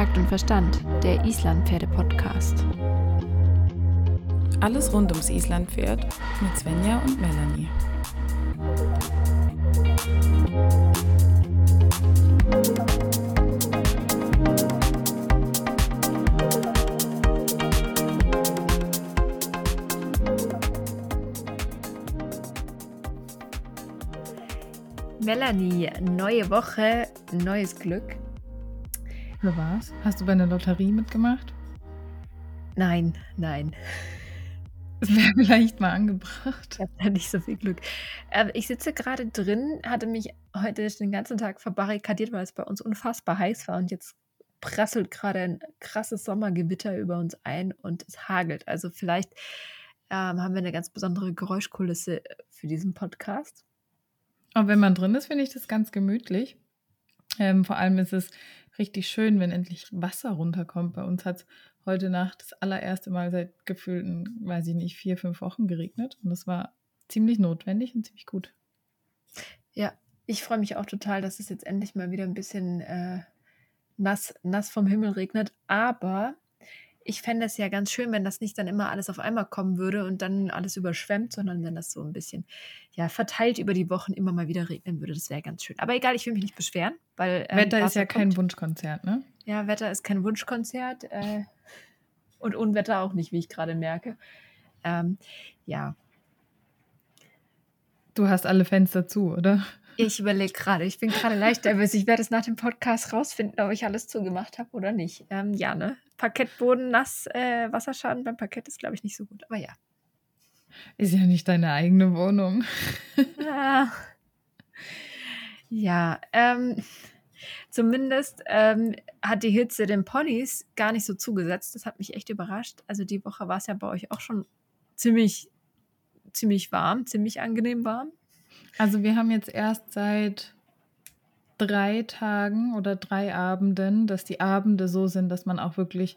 Takt und Verstand, der Islandpferde-Podcast. Alles rund ums Islandpferd mit Svenja und Melanie. Melanie, neue Woche, neues Glück. Für was? Hast du bei einer Lotterie mitgemacht? Nein, nein. Das wäre vielleicht mal angebracht. Ich habe da nicht so viel Glück. Ähm, ich sitze gerade drin, hatte mich heute den ganzen Tag verbarrikadiert, weil es bei uns unfassbar heiß war und jetzt prasselt gerade ein krasses Sommergewitter über uns ein und es hagelt. Also vielleicht ähm, haben wir eine ganz besondere Geräuschkulisse für diesen Podcast. Aber wenn man drin ist, finde ich das ganz gemütlich. Ähm, vor allem ist es richtig schön, wenn endlich Wasser runterkommt. Bei uns hat es heute Nacht das allererste Mal seit gefühlten, weiß ich nicht, vier, fünf Wochen geregnet. Und das war ziemlich notwendig und ziemlich gut. Ja, ich freue mich auch total, dass es jetzt endlich mal wieder ein bisschen äh, nass, nass vom Himmel regnet. Aber ich fände es ja ganz schön, wenn das nicht dann immer alles auf einmal kommen würde und dann alles überschwemmt, sondern wenn das so ein bisschen ja, verteilt über die Wochen immer mal wieder regnen würde. Das wäre ganz schön. Aber egal, ich will mich nicht beschweren, weil. Ähm, Wetter ist ja kommt. kein Wunschkonzert, ne? Ja, Wetter ist kein Wunschkonzert. Äh, und Unwetter auch nicht, wie ich gerade merke. Ähm, ja. Du hast alle Fenster zu, oder? Ich überlege gerade, ich bin gerade leicht nervös. Ich werde es nach dem Podcast rausfinden, ob ich alles zugemacht habe oder nicht. Ähm, ja, ne? Parkettboden nass, äh, Wasserschaden beim Parkett ist, glaube ich, nicht so gut. Aber ja. Ist ja nicht deine eigene Wohnung. ja, ja ähm, zumindest ähm, hat die Hitze den Ponys gar nicht so zugesetzt. Das hat mich echt überrascht. Also die Woche war es ja bei euch auch schon ziemlich, ziemlich warm, ziemlich angenehm warm. Also wir haben jetzt erst seit drei Tagen oder drei Abenden, dass die Abende so sind, dass man auch wirklich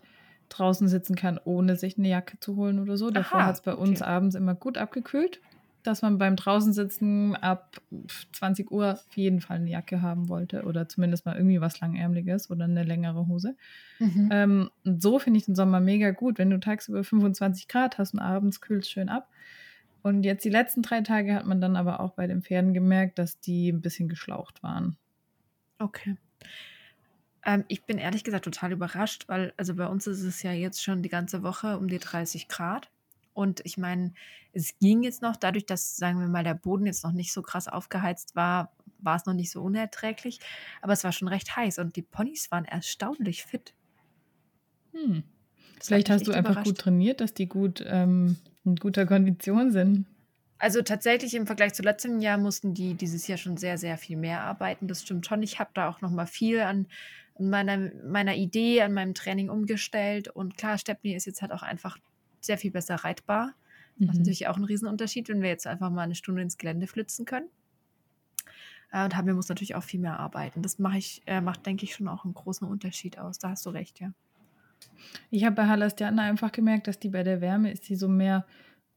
draußen sitzen kann, ohne sich eine Jacke zu holen oder so. Davor hat es bei okay. uns abends immer gut abgekühlt, dass man beim draußen sitzen ab 20 Uhr auf jeden Fall eine Jacke haben wollte oder zumindest mal irgendwie was langärmliches oder eine längere Hose. Mhm. Ähm, so finde ich den Sommer mega gut. Wenn du tagsüber 25 Grad hast und abends kühlt es schön ab. Und jetzt die letzten drei Tage hat man dann aber auch bei den Pferden gemerkt, dass die ein bisschen geschlaucht waren. Okay. Ähm, ich bin ehrlich gesagt total überrascht, weil also bei uns ist es ja jetzt schon die ganze Woche um die 30 Grad. Und ich meine, es ging jetzt noch, dadurch, dass, sagen wir mal, der Boden jetzt noch nicht so krass aufgeheizt war, war es noch nicht so unerträglich. Aber es war schon recht heiß und die Ponys waren erstaunlich fit. Hm. Vielleicht hast du einfach gut trainiert, dass die gut ähm, in guter Kondition sind. Also tatsächlich im Vergleich zu letztem Jahr mussten die dieses Jahr schon sehr, sehr viel mehr arbeiten. Das stimmt schon. Ich habe da auch noch mal viel an meiner, meiner Idee, an meinem Training umgestellt. Und klar, Stepney ist jetzt halt auch einfach sehr viel besser reitbar. Mhm. Das ist natürlich auch ein Riesenunterschied, wenn wir jetzt einfach mal eine Stunde ins Gelände flitzen können. Äh, und Hamir muss natürlich auch viel mehr arbeiten. Das mache ich, äh, macht, denke ich, schon auch einen großen Unterschied aus. Da hast du recht, ja. Ich habe bei Halastiana einfach gemerkt, dass die bei der Wärme ist die so mehr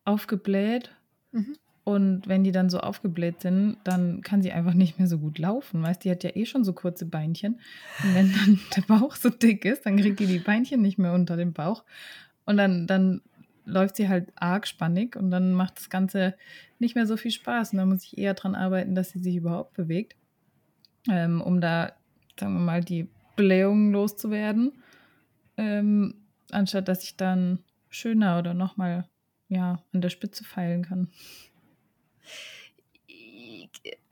aufgebläht. Mhm. Und wenn die dann so aufgebläht sind, dann kann sie einfach nicht mehr so gut laufen. Weißt die hat ja eh schon so kurze Beinchen. Und wenn dann der Bauch so dick ist, dann kriegt die die Beinchen nicht mehr unter dem Bauch. Und dann, dann läuft sie halt arg spannig und dann macht das Ganze nicht mehr so viel Spaß. Und dann muss ich eher daran arbeiten, dass sie sich überhaupt bewegt, ähm, um da, sagen wir mal, die Blähungen loszuwerden ähm, anstatt dass ich dann schöner oder nochmal ja, an der Spitze feilen kann.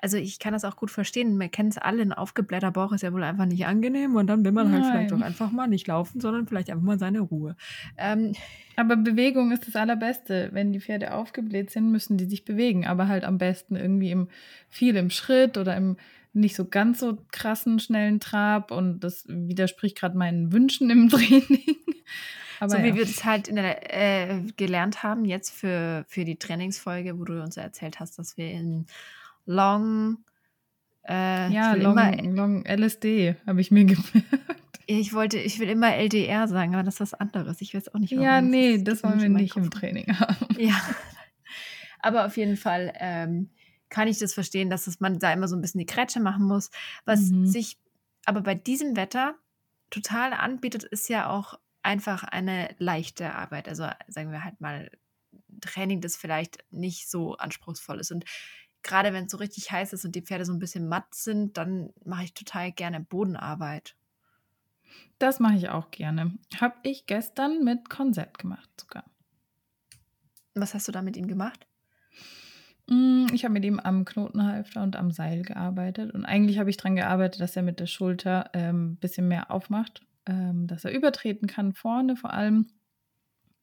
Also ich kann das auch gut verstehen. Man kennt es alle, ein aufgeblähter Bauch ist ja wohl einfach nicht angenehm und dann will man Nein. halt vielleicht auch einfach mal nicht laufen, sondern vielleicht einfach mal seine Ruhe. Ähm, aber Bewegung ist das Allerbeste. Wenn die Pferde aufgebläht sind, müssen die sich bewegen, aber halt am besten irgendwie im, viel im Schritt oder im nicht so ganz so krassen, schnellen Trab und das widerspricht gerade meinen Wünschen im Training. Aber so ja. wie wir das halt der, äh, gelernt haben jetzt für, für die Trainingsfolge, wo du uns erzählt hast, dass wir in Long äh, ja, Long, immer, Long LSD habe ich mir gemerkt. Ich wollte, ich will immer LDR sagen, aber das ist was anderes. Ich weiß auch nicht, warum. Ja, nee, das, das wollen wir nicht im Training haben. Ja, aber auf jeden Fall ähm, kann ich das verstehen, dass es, man da immer so ein bisschen die Krätsche machen muss. Was mhm. sich aber bei diesem Wetter total anbietet, ist ja auch einfach eine leichte Arbeit. Also sagen wir halt mal Training, das vielleicht nicht so anspruchsvoll ist. Und gerade wenn es so richtig heiß ist und die Pferde so ein bisschen matt sind, dann mache ich total gerne Bodenarbeit. Das mache ich auch gerne. Habe ich gestern mit Konzept gemacht sogar. Was hast du da mit ihm gemacht? Mm, ich habe mit ihm am Knotenhalfter und am Seil gearbeitet. Und eigentlich habe ich daran gearbeitet, dass er mit der Schulter ein ähm, bisschen mehr aufmacht, ähm, dass er übertreten kann, vorne vor allem,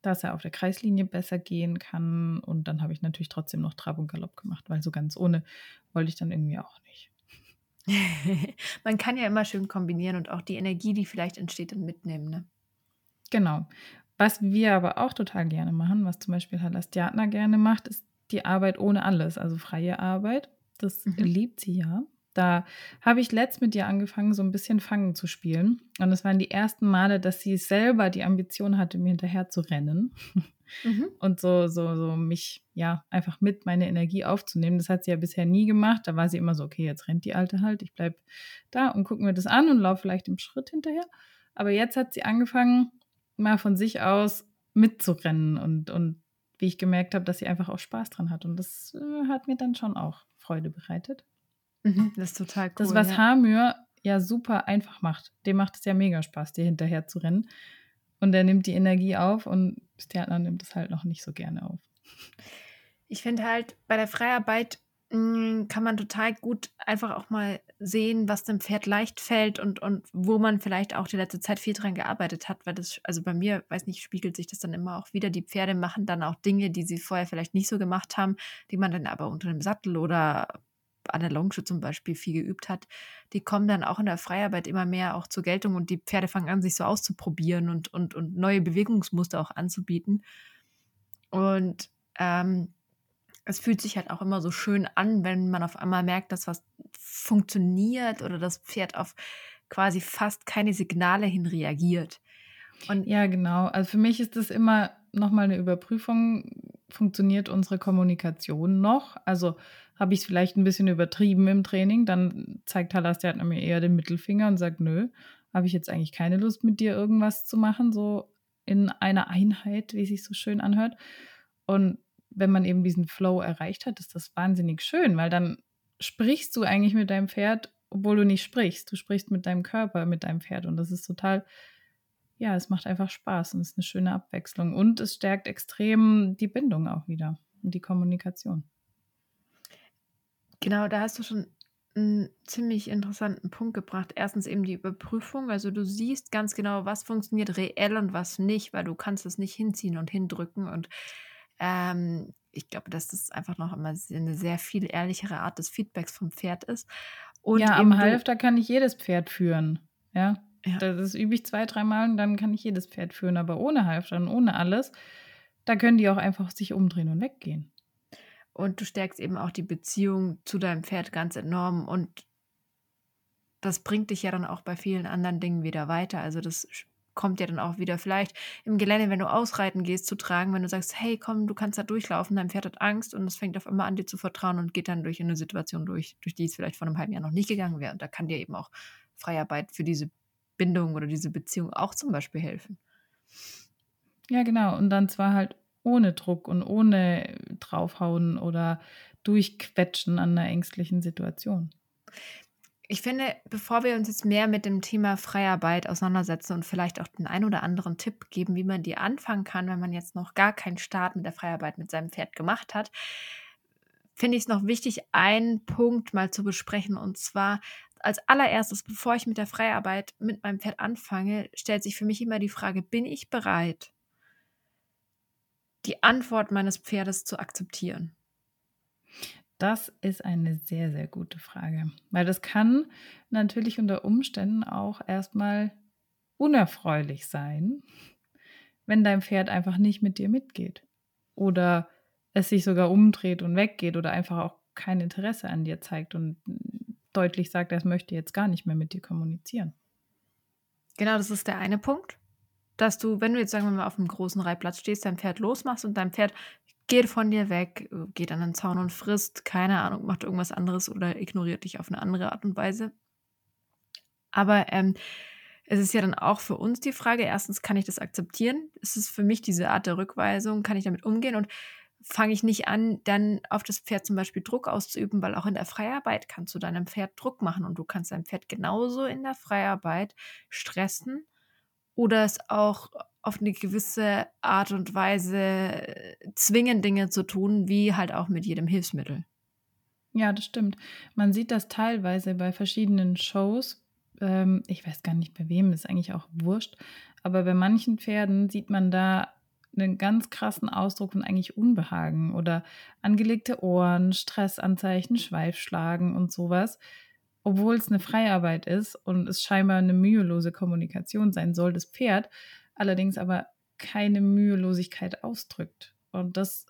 dass er auf der Kreislinie besser gehen kann. Und dann habe ich natürlich trotzdem noch Trab und Galopp gemacht, weil so ganz ohne wollte ich dann irgendwie auch nicht. Man kann ja immer schön kombinieren und auch die Energie, die vielleicht entsteht, dann mitnehmen. Ne? Genau. Was wir aber auch total gerne machen, was zum Beispiel Halastiatna gerne macht, ist die Arbeit ohne alles, also freie Arbeit. Das mhm. liebt sie ja. Da habe ich letzt mit ihr angefangen, so ein bisschen Fangen zu spielen. Und es waren die ersten Male, dass sie selber die Ambition hatte, mir hinterher zu rennen. Mhm. Und so, so, so mich, ja, einfach mit meine Energie aufzunehmen. Das hat sie ja bisher nie gemacht. Da war sie immer so, okay, jetzt rennt die Alte halt. Ich bleibe da und gucke mir das an und laufe vielleicht im Schritt hinterher. Aber jetzt hat sie angefangen, mal von sich aus mitzurennen und, und wie ich gemerkt habe, dass sie einfach auch Spaß dran hat. Und das äh, hat mir dann schon auch Freude bereitet. Mhm, das ist total cool. Das, was ja. Hamür ja super einfach macht. Dem macht es ja mega Spaß, dir hinterher zu rennen. Und er nimmt die Energie auf und Stjärtner nimmt es halt noch nicht so gerne auf. Ich finde halt, bei der Freiarbeit hm, kann man total gut einfach auch mal sehen, was dem Pferd leicht fällt und, und wo man vielleicht auch die letzte Zeit viel dran gearbeitet hat, weil das, also bei mir, weiß nicht, spiegelt sich das dann immer auch wieder. Die Pferde machen dann auch Dinge, die sie vorher vielleicht nicht so gemacht haben, die man dann aber unter dem Sattel oder an der Longe zum Beispiel viel geübt hat, die kommen dann auch in der Freiarbeit immer mehr auch zur Geltung und die Pferde fangen an, sich so auszuprobieren und, und, und neue Bewegungsmuster auch anzubieten. Und ähm, es fühlt sich halt auch immer so schön an, wenn man auf einmal merkt, dass was funktioniert oder das Pferd auf quasi fast keine Signale hin reagiert. Und ja, genau. Also für mich ist das immer nochmal eine Überprüfung. Funktioniert unsere Kommunikation noch? Also habe ich es vielleicht ein bisschen übertrieben im Training, dann zeigt Halas, der hat mir eher den Mittelfinger und sagt, nö, habe ich jetzt eigentlich keine Lust mit dir irgendwas zu machen, so in einer Einheit, wie sich so schön anhört. Und wenn man eben diesen Flow erreicht hat, ist das wahnsinnig schön, weil dann sprichst du eigentlich mit deinem Pferd, obwohl du nicht sprichst. Du sprichst mit deinem Körper, mit deinem Pferd und das ist total, ja, es macht einfach Spaß und ist eine schöne Abwechslung und es stärkt extrem die Bindung auch wieder und die Kommunikation. Genau, da hast du schon einen ziemlich interessanten Punkt gebracht. Erstens eben die Überprüfung. Also du siehst ganz genau, was funktioniert reell und was nicht, weil du kannst es nicht hinziehen und hindrücken und ähm, ich glaube, dass das einfach noch immer eine sehr viel ehrlichere Art des Feedbacks vom Pferd ist. Und ja, am Halfter kann ich jedes Pferd führen. Ja? ja. Das übe ich zwei, dreimal und dann kann ich jedes Pferd führen. Aber ohne Halfter und ohne alles, da können die auch einfach sich umdrehen und weggehen. Und du stärkst eben auch die Beziehung zu deinem Pferd ganz enorm. Und das bringt dich ja dann auch bei vielen anderen Dingen wieder weiter. Also das kommt ja dann auch wieder vielleicht im Gelände, wenn du ausreiten gehst, zu tragen, wenn du sagst, hey, komm, du kannst da durchlaufen, dein Pferd hat Angst und es fängt auf einmal an, dir zu vertrauen und geht dann durch eine Situation durch, durch die es vielleicht vor einem halben Jahr noch nicht gegangen wäre. Und da kann dir eben auch Freiarbeit für diese Bindung oder diese Beziehung auch zum Beispiel helfen. Ja, genau. Und dann zwar halt ohne Druck und ohne draufhauen oder durchquetschen an einer ängstlichen Situation. Ich finde, bevor wir uns jetzt mehr mit dem Thema Freiarbeit auseinandersetzen und vielleicht auch den ein oder anderen Tipp geben, wie man die anfangen kann, wenn man jetzt noch gar keinen Start mit der Freiarbeit mit seinem Pferd gemacht hat, finde ich es noch wichtig, einen Punkt mal zu besprechen. Und zwar als allererstes, bevor ich mit der Freiarbeit mit meinem Pferd anfange, stellt sich für mich immer die Frage, bin ich bereit, die Antwort meines Pferdes zu akzeptieren? Das ist eine sehr, sehr gute Frage, weil das kann natürlich unter Umständen auch erstmal unerfreulich sein, wenn dein Pferd einfach nicht mit dir mitgeht oder es sich sogar umdreht und weggeht oder einfach auch kein Interesse an dir zeigt und deutlich sagt, es möchte jetzt gar nicht mehr mit dir kommunizieren. Genau, das ist der eine Punkt, dass du, wenn du jetzt sagen wir mal auf einem großen Reitplatz stehst, dein Pferd losmachst und dein Pferd geht von dir weg, geht an den Zaun und frisst, keine Ahnung, macht irgendwas anderes oder ignoriert dich auf eine andere Art und Weise. Aber ähm, es ist ja dann auch für uns die Frage, erstens, kann ich das akzeptieren? Ist es für mich diese Art der Rückweisung? Kann ich damit umgehen? Und fange ich nicht an, dann auf das Pferd zum Beispiel Druck auszuüben, weil auch in der Freiarbeit kannst du deinem Pferd Druck machen und du kannst dein Pferd genauso in der Freiarbeit stressen oder es auch auf eine gewisse Art und Weise äh, zwingen, Dinge zu tun, wie halt auch mit jedem Hilfsmittel. Ja, das stimmt. Man sieht das teilweise bei verschiedenen Shows. Ähm, ich weiß gar nicht bei wem, ist eigentlich auch wurscht. Aber bei manchen Pferden sieht man da einen ganz krassen Ausdruck von eigentlich Unbehagen oder angelegte Ohren, Stressanzeichen, Schweifschlagen und sowas. Obwohl es eine Freiarbeit ist und es scheinbar eine mühelose Kommunikation sein soll, das Pferd allerdings aber keine Mühelosigkeit ausdrückt. Und das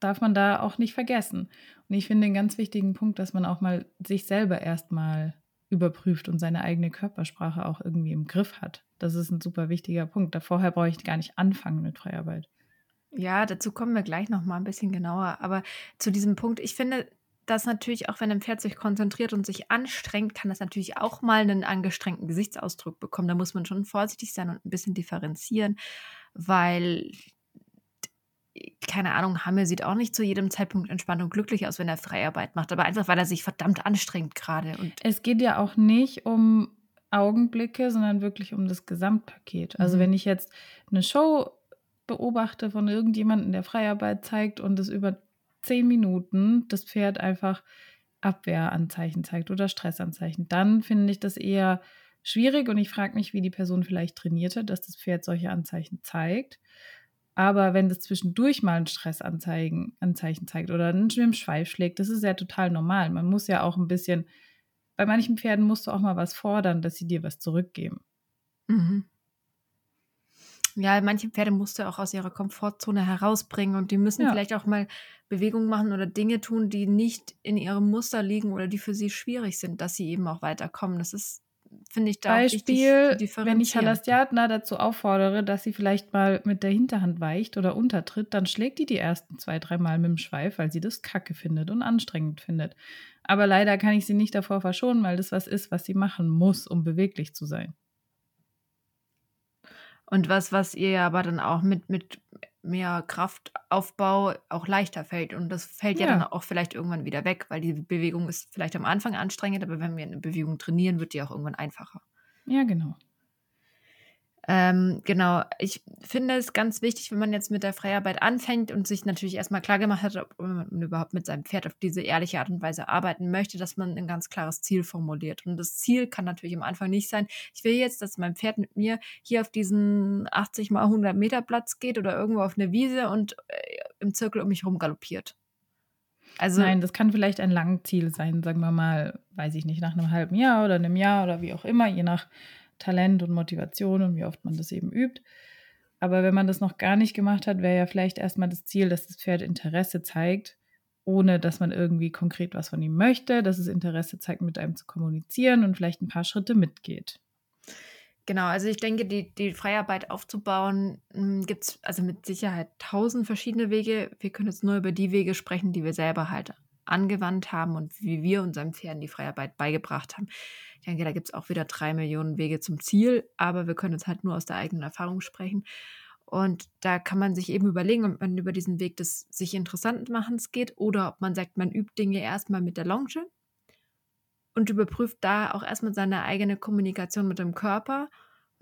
darf man da auch nicht vergessen. Und ich finde einen ganz wichtigen Punkt, dass man auch mal sich selber erstmal überprüft und seine eigene Körpersprache auch irgendwie im Griff hat. Das ist ein super wichtiger Punkt. Da vorher brauche ich gar nicht anfangen mit Freiarbeit. Ja, dazu kommen wir gleich noch mal ein bisschen genauer. Aber zu diesem Punkt, ich finde, dass natürlich auch, wenn ein Pferd sich konzentriert und sich anstrengt, kann das natürlich auch mal einen angestrengten Gesichtsausdruck bekommen. Da muss man schon vorsichtig sein und ein bisschen differenzieren, weil keine Ahnung, Hammel sieht auch nicht zu jedem Zeitpunkt entspannt und glücklich aus, wenn er Freiarbeit macht, aber einfach, weil er sich verdammt anstrengt gerade. es geht ja auch nicht um Augenblicke, sondern wirklich um das Gesamtpaket. Also mhm. wenn ich jetzt eine Show beobachte von irgendjemandem, der Freiarbeit zeigt und es über zehn Minuten das Pferd einfach Abwehranzeichen zeigt oder Stressanzeichen, dann finde ich das eher schwierig und ich frage mich, wie die Person vielleicht trainiert hat, dass das Pferd solche Anzeichen zeigt. Aber wenn das zwischendurch mal ein Stressanzeichen Anzeichen zeigt oder einen Schwimmschweif schlägt, das ist ja total normal. Man muss ja auch ein bisschen, bei manchen Pferden musst du auch mal was fordern, dass sie dir was zurückgeben. Mhm. Ja, manche Pferde musst du auch aus ihrer Komfortzone herausbringen und die müssen ja. vielleicht auch mal Bewegungen machen oder Dinge tun, die nicht in ihrem Muster liegen oder die für sie schwierig sind, dass sie eben auch weiterkommen. Das ist finde ich da Beispiel, wenn ich Halastiatna dazu auffordere, dass sie vielleicht mal mit der Hinterhand weicht oder untertritt, dann schlägt die die ersten zwei, drei Mal mit dem Schweif, weil sie das kacke findet und anstrengend findet. Aber leider kann ich sie nicht davor verschonen, weil das was ist, was sie machen muss, um beweglich zu sein. Und was, was ihr aber dann auch mit, mit mehr Kraftaufbau auch leichter fällt. Und das fällt ja. ja. dann auch vielleicht irgendwann wieder weg, weil die Bewegung ist vielleicht am Anfang anstrengend, aber wenn wir eine Bewegung trainieren, wird die auch irgendwann einfacher. Ja, genau. Ähm, genau, ich finde es ganz wichtig, wenn man jetzt mit der Freiarbeit anfängt und sich natürlich erstmal klar gemacht hat, ob man überhaupt mit seinem Pferd auf diese ehrliche Art und Weise arbeiten möchte, dass man ein ganz klares Ziel formuliert. Und das Ziel kann natürlich am Anfang nicht sein, ich will jetzt, dass mein Pferd mit mir hier auf diesen 80 mal 100 Meter Platz geht oder irgendwo auf eine Wiese und äh, im Zirkel um mich herum galoppiert. Also, Nein, das kann vielleicht ein Langziel sein, sagen wir mal, weiß ich nicht, nach einem halben Jahr oder einem Jahr oder wie auch immer, je nach Talent und Motivation und wie oft man das eben übt. Aber wenn man das noch gar nicht gemacht hat, wäre ja vielleicht erstmal das Ziel, dass das Pferd Interesse zeigt, ohne dass man irgendwie konkret was von ihm möchte, dass es Interesse zeigt, mit einem zu kommunizieren und vielleicht ein paar Schritte mitgeht. Genau, also ich denke, die, die Freiarbeit aufzubauen, hm, gibt es also mit Sicherheit tausend verschiedene Wege. Wir können jetzt nur über die Wege sprechen, die wir selber halt angewandt haben und wie wir unseren Pferden die Freiarbeit beigebracht haben. Ich denke, da gibt es auch wieder drei Millionen Wege zum Ziel, aber wir können jetzt halt nur aus der eigenen Erfahrung sprechen. Und da kann man sich eben überlegen, ob man über diesen Weg des sich interessant machens geht oder ob man sagt, man übt Dinge erstmal mit der Longe und überprüft da auch erstmal seine eigene Kommunikation mit dem Körper,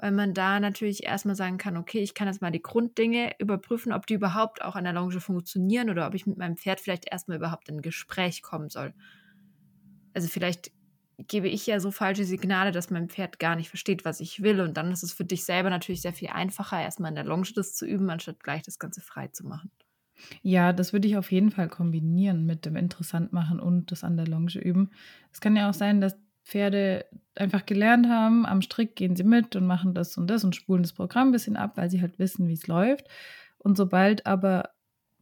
weil man da natürlich erstmal sagen kann, okay, ich kann jetzt mal die Grunddinge überprüfen, ob die überhaupt auch an der Longe funktionieren oder ob ich mit meinem Pferd vielleicht erstmal überhaupt in ein Gespräch kommen soll. Also vielleicht gebe ich ja so falsche Signale, dass mein Pferd gar nicht versteht, was ich will. Und dann ist es für dich selber natürlich sehr viel einfacher, erstmal in der Longe das zu üben, anstatt gleich das Ganze frei zu machen. Ja, das würde ich auf jeden Fall kombinieren mit dem Interessant machen und das an der Longe üben. Es kann ja auch sein, dass Pferde einfach gelernt haben, am Strick gehen sie mit und machen das und das und spulen das Programm ein bisschen ab, weil sie halt wissen, wie es läuft. Und sobald aber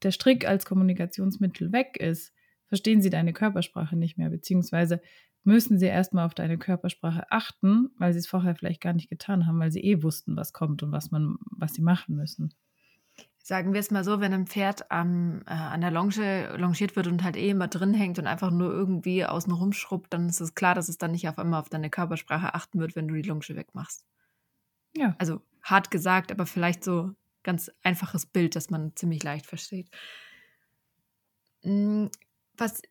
der Strick als Kommunikationsmittel weg ist, verstehen sie deine Körpersprache nicht mehr, beziehungsweise müssen sie erstmal auf deine Körpersprache achten, weil sie es vorher vielleicht gar nicht getan haben, weil sie eh wussten, was kommt und was man, was sie machen müssen. Sagen wir es mal so, wenn ein Pferd am, äh, an der Longe longiert wird und halt eh immer drin hängt und einfach nur irgendwie außen rumschrubbt, dann ist es klar, dass es dann nicht auf einmal auf deine Körpersprache achten wird, wenn du die Longe wegmachst. Ja. Also hart gesagt, aber vielleicht so ganz einfaches Bild, das man ziemlich leicht versteht. Hm, was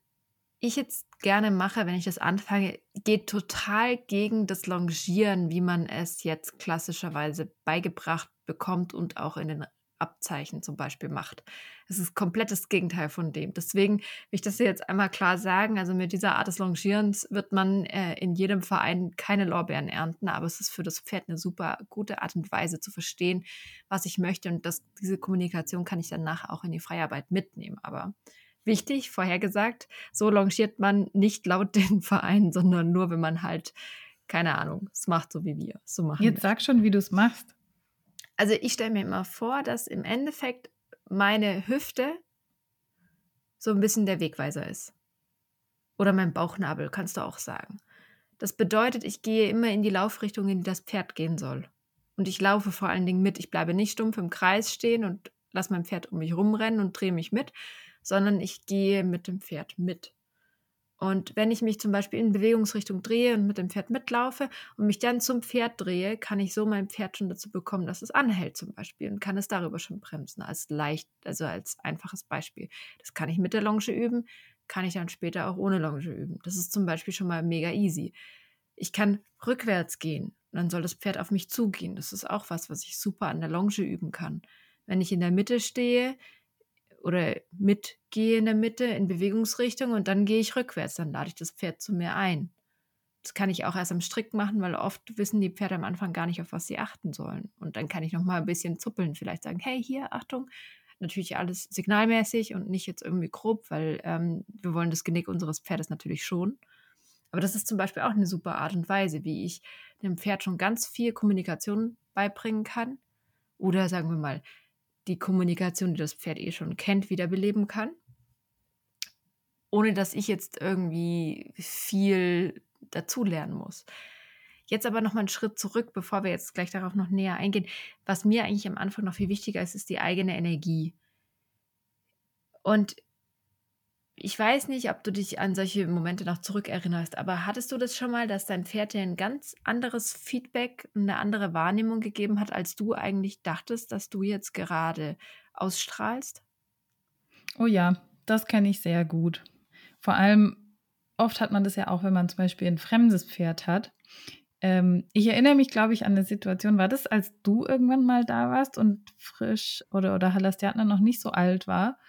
ich jetzt gerne mache, wenn ich das anfange, geht total gegen das Longieren, wie man es jetzt klassischerweise beigebracht bekommt und auch in den Abzeichen zum Beispiel macht. Es ist komplett das Gegenteil von dem. Deswegen will ich das jetzt einmal klar sagen. Also mit dieser Art des Longierens wird man äh, in jedem Verein keine Lorbeeren ernten, aber es ist für das Pferd eine super gute Art und Weise zu verstehen, was ich möchte. Und das, diese Kommunikation kann ich danach auch in die Freiarbeit mitnehmen. Aber wichtig, vorhergesagt, so longiert man nicht laut den Verein, sondern nur, wenn man halt, keine Ahnung, es macht so wie wir. So machen Jetzt wir. sag schon, wie du es machst. Also ich stelle mir immer vor, dass im Endeffekt meine Hüfte so ein bisschen der Wegweiser ist. Oder mein Bauchnabel, kannst du auch sagen. Das bedeutet, ich gehe immer in die Laufrichtung, in die das Pferd gehen soll. Und ich laufe vor allen Dingen mit. Ich bleibe nicht stumpf im Kreis stehen und lasse mein Pferd um mich rumrennen und drehe mich mit, sondern ich gehe mit dem Pferd mit. Und wenn ich mich zum Beispiel in Bewegungsrichtung drehe und mit dem Pferd mitlaufe und mich dann zum Pferd drehe, kann ich so mein Pferd schon dazu bekommen, dass es anhält zum Beispiel und kann es darüber schon bremsen, als leicht, also als einfaches Beispiel. Das kann ich mit der Longe üben, kann ich dann später auch ohne Longe üben. Das ist zum Beispiel schon mal mega easy. Ich kann rückwärts gehen, dann soll das Pferd auf mich zugehen. Das ist auch was, was ich super an der Longe üben kann. Wenn ich in der Mitte stehe, oder mitgehe in der Mitte in Bewegungsrichtung und dann gehe ich rückwärts, dann lade ich das Pferd zu mir ein. Das kann ich auch erst am Strick machen, weil oft wissen die Pferde am Anfang gar nicht, auf was sie achten sollen. Und dann kann ich noch mal ein bisschen zuppeln, vielleicht sagen, hey, hier, Achtung. Natürlich alles signalmäßig und nicht jetzt irgendwie grob, weil ähm, wir wollen das Genick unseres Pferdes natürlich schon. Aber das ist zum Beispiel auch eine super Art und Weise, wie ich dem Pferd schon ganz viel Kommunikation beibringen kann. Oder sagen wir mal, die Kommunikation, die das Pferd eh schon kennt, wiederbeleben kann. Ohne dass ich jetzt irgendwie viel dazulernen muss. Jetzt aber noch mal einen Schritt zurück, bevor wir jetzt gleich darauf noch näher eingehen. Was mir eigentlich am Anfang noch viel wichtiger ist, ist die eigene Energie. Und ich weiß nicht, ob du dich an solche Momente noch zurückerinnerst, aber hattest du das schon mal, dass dein Pferd dir ein ganz anderes Feedback, eine andere Wahrnehmung gegeben hat, als du eigentlich dachtest, dass du jetzt gerade ausstrahlst? Oh ja, das kenne ich sehr gut. Vor allem, oft hat man das ja auch, wenn man zum Beispiel ein fremdes Pferd hat. Ähm, ich erinnere mich, glaube ich, an eine Situation, war das, als du irgendwann mal da warst und frisch oder, oder Halastiatna noch nicht so alt war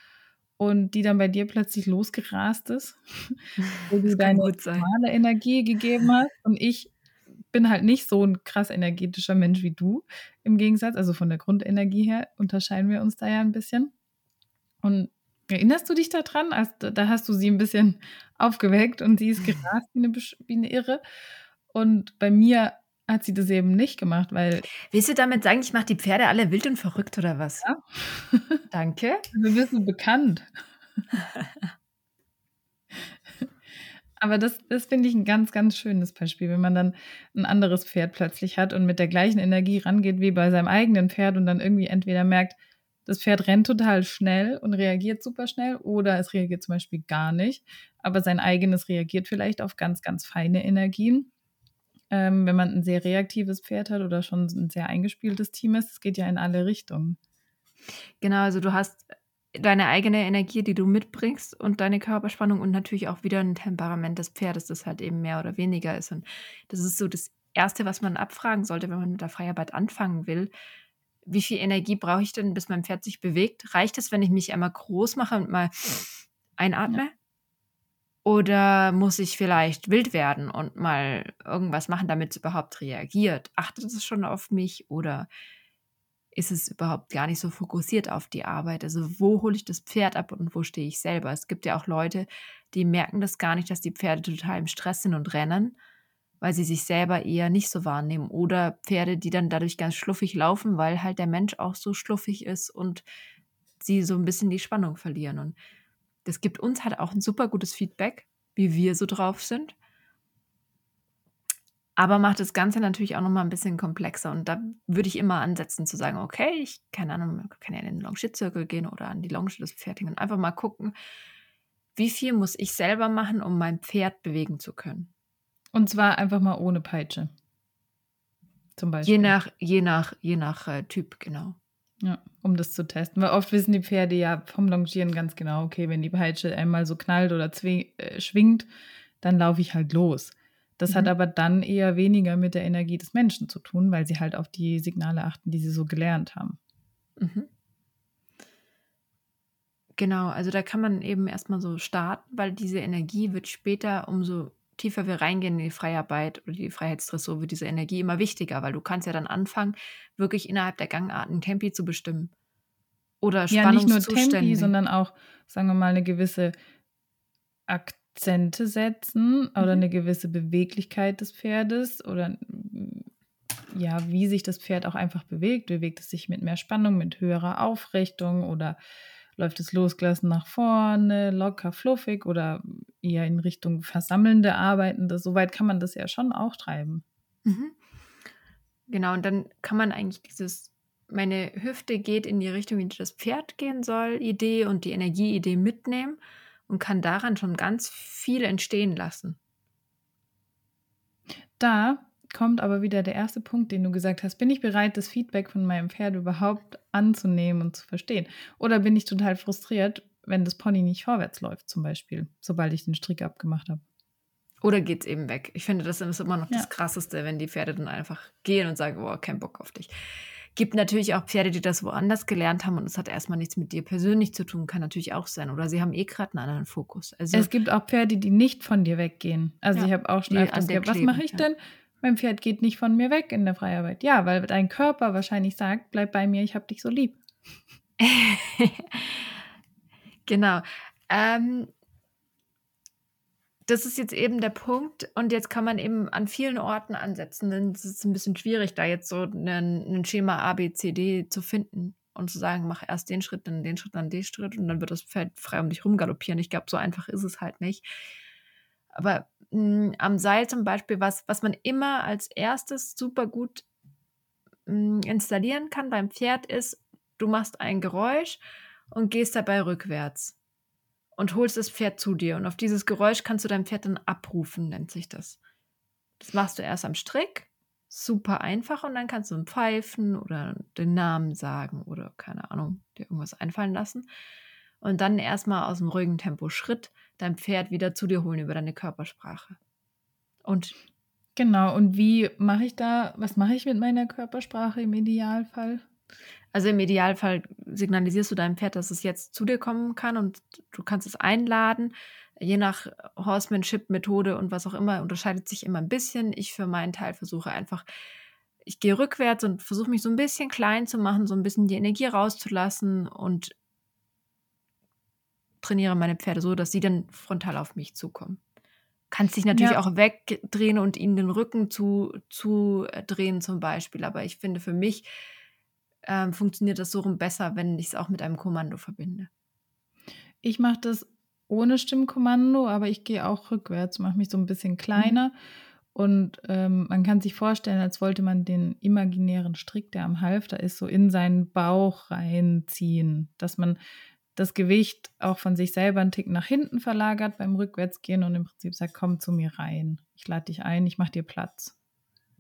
und die dann bei dir plötzlich losgerast ist, wo du deine normale Energie gegeben hast. Und ich bin halt nicht so ein krass energetischer Mensch wie du. Im Gegensatz, also von der Grundenergie her unterscheiden wir uns da ja ein bisschen. Und erinnerst du dich daran? Also, da hast du sie ein bisschen aufgeweckt und sie ist gerast wie eine, wie eine Irre. Und bei mir hat sie das eben nicht gemacht, weil. Willst du damit sagen, ich mache die Pferde alle wild und verrückt oder was? Ja. Danke. Wir wissen bekannt. Aber das, das finde ich ein ganz, ganz schönes Beispiel, wenn man dann ein anderes Pferd plötzlich hat und mit der gleichen Energie rangeht wie bei seinem eigenen Pferd und dann irgendwie entweder merkt, das Pferd rennt total schnell und reagiert super schnell oder es reagiert zum Beispiel gar nicht, aber sein eigenes reagiert vielleicht auf ganz, ganz feine Energien ähm, wenn man ein sehr reaktives Pferd hat oder schon ein sehr eingespieltes Team ist. Es geht ja in alle Richtungen. Genau, also du hast deine eigene Energie, die du mitbringst und deine Körperspannung und natürlich auch wieder ein Temperament des Pferdes, das halt eben mehr oder weniger ist. Und das ist so das Erste, was man abfragen sollte, wenn man mit der Freiarbeit anfangen will. Wie viel Energie brauche ich denn, bis mein Pferd sich bewegt? Reicht es, wenn ich mich einmal groß mache und mal einatme? Ja. Oder muss ich vielleicht wild werden und mal irgendwas machen, damit es überhaupt reagiert? Achtet es schon auf mich oder ist es überhaupt gar nicht so fokussiert auf die Arbeit? Also wo hole ich das Pferd ab und wo stehe ich selber? Es gibt ja auch Leute, die merken das gar nicht, dass die Pferde total im Stress sind und rennen, weil sie sich selber eher nicht so wahrnehmen. Oder Pferde, die dann dadurch ganz schluffig laufen, weil halt der Mensch auch so schluffig ist und sie so ein bisschen die Spannung verlieren. Und das gibt uns halt auch ein super gutes Feedback, wie wir so drauf sind. aber macht das Ganze natürlich auch noch mal ein bisschen komplexer. Und da würde ich immer ansetzen zu sagen, okay, ich keine Ahnung, kann ja in den Longitzirkel gehen oder an die Longe des Pferdes und einfach mal gucken, wie viel muss ich selber machen, um mein Pferd bewegen zu können. Und zwar einfach mal ohne Peitsche. Zum Beispiel. Je nach, je nach, je nach äh, Typ, genau. Ja, um das zu testen. Weil oft wissen die Pferde ja vom Longieren ganz genau, okay, wenn die Peitsche einmal so knallt oder äh, schwingt, dann laufe ich halt los. Das mhm. hat aber dann eher weniger mit der Energie des Menschen zu tun, weil sie halt auf die Signale achten, die sie so gelernt haben. Mhm. Genau, also da kann man eben erstmal so starten, weil diese Energie wird später, umso tiefer wir reingehen in die Freiarbeit oder die Freiheitsdressur, wird diese Energie immer wichtiger, weil du kannst ja dann anfangen, wirklich innerhalb der Gangarten Tempi zu bestimmen. Oder Ja, nicht nur Tempi, sondern auch, sagen wir mal, eine gewisse Akzente setzen oder mhm. eine gewisse Beweglichkeit des Pferdes oder ja, wie sich das Pferd auch einfach bewegt. Bewegt es sich mit mehr Spannung, mit höherer Aufrichtung oder läuft es losgelassen nach vorne, locker, fluffig oder eher in Richtung versammelnde Arbeitende. Soweit kann man das ja schon auch treiben. Mhm. Genau, und dann kann man eigentlich dieses, meine Hüfte geht in die Richtung, wie das Pferd gehen soll, Idee und die Energieidee mitnehmen und kann daran schon ganz viel entstehen lassen. Da kommt aber wieder der erste Punkt, den du gesagt hast. Bin ich bereit, das Feedback von meinem Pferd überhaupt anzunehmen und zu verstehen? Oder bin ich total frustriert, wenn das Pony nicht vorwärts läuft, zum Beispiel, sobald ich den Strick abgemacht habe? Oder geht es eben weg? Ich finde, das ist immer noch ja. das Krasseste, wenn die Pferde dann einfach gehen und sagen, oh, kein Bock auf dich. Gibt natürlich auch Pferde, die das woanders gelernt haben und es hat erstmal nichts mit dir persönlich zu tun, kann natürlich auch sein. Oder sie haben eh gerade einen anderen Fokus. Also, es gibt auch Pferde, die nicht von dir weggehen. Also ja, ich habe auch schon öfters gehabt, was mache ich denn? Mein Pferd geht nicht von mir weg in der Freiarbeit. Ja, weil dein Körper wahrscheinlich sagt, bleib bei mir, ich habe dich so lieb. genau. Ähm, das ist jetzt eben der Punkt und jetzt kann man eben an vielen Orten ansetzen. Denn es ist ein bisschen schwierig, da jetzt so ein Schema A, B, C, D zu finden und zu sagen, mach erst den Schritt, dann den Schritt, dann den Schritt und dann wird das Pferd frei um dich rumgaloppieren. Ich glaube, so einfach ist es halt nicht. Aber mh, am Seil zum Beispiel, was, was man immer als erstes super gut mh, installieren kann beim Pferd ist, du machst ein Geräusch und gehst dabei rückwärts und holst das Pferd zu dir. Und auf dieses Geräusch kannst du dein Pferd dann abrufen, nennt sich das. Das machst du erst am Strick, super einfach, und dann kannst du pfeifen oder den Namen sagen oder keine Ahnung, dir irgendwas einfallen lassen. Und dann erstmal aus dem ruhigen Tempo Schritt dein Pferd wieder zu dir holen über deine Körpersprache. Und genau, und wie mache ich da, was mache ich mit meiner Körpersprache im Idealfall? Also im Idealfall signalisierst du deinem Pferd, dass es jetzt zu dir kommen kann und du kannst es einladen. Je nach Horsemanship-Methode und was auch immer unterscheidet sich immer ein bisschen. Ich für meinen Teil versuche einfach, ich gehe rückwärts und versuche mich so ein bisschen klein zu machen, so ein bisschen die Energie rauszulassen und trainiere meine Pferde so, dass sie dann frontal auf mich zukommen. Kannst dich natürlich ja. auch wegdrehen und ihnen den Rücken zu, zu drehen zum Beispiel. Aber ich finde, für mich ähm, funktioniert das so rum besser, wenn ich es auch mit einem Kommando verbinde. Ich mache das ohne Stimmkommando, aber ich gehe auch rückwärts, mache mich so ein bisschen kleiner. Mhm. Und ähm, man kann sich vorstellen, als wollte man den imaginären Strick, der am Halfter ist, so in seinen Bauch reinziehen, dass man das Gewicht auch von sich selber einen Tick nach hinten verlagert beim Rückwärtsgehen und im Prinzip sagt, komm zu mir rein. Ich lade dich ein, ich mache dir Platz.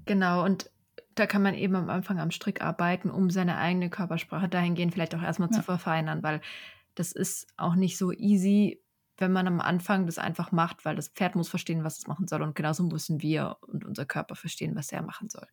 Genau, und da kann man eben am Anfang am Strick arbeiten, um seine eigene Körpersprache dahingehend vielleicht auch erstmal ja. zu verfeinern, weil das ist auch nicht so easy, wenn man am Anfang das einfach macht, weil das Pferd muss verstehen, was es machen soll und genauso müssen wir und unser Körper verstehen, was er machen soll.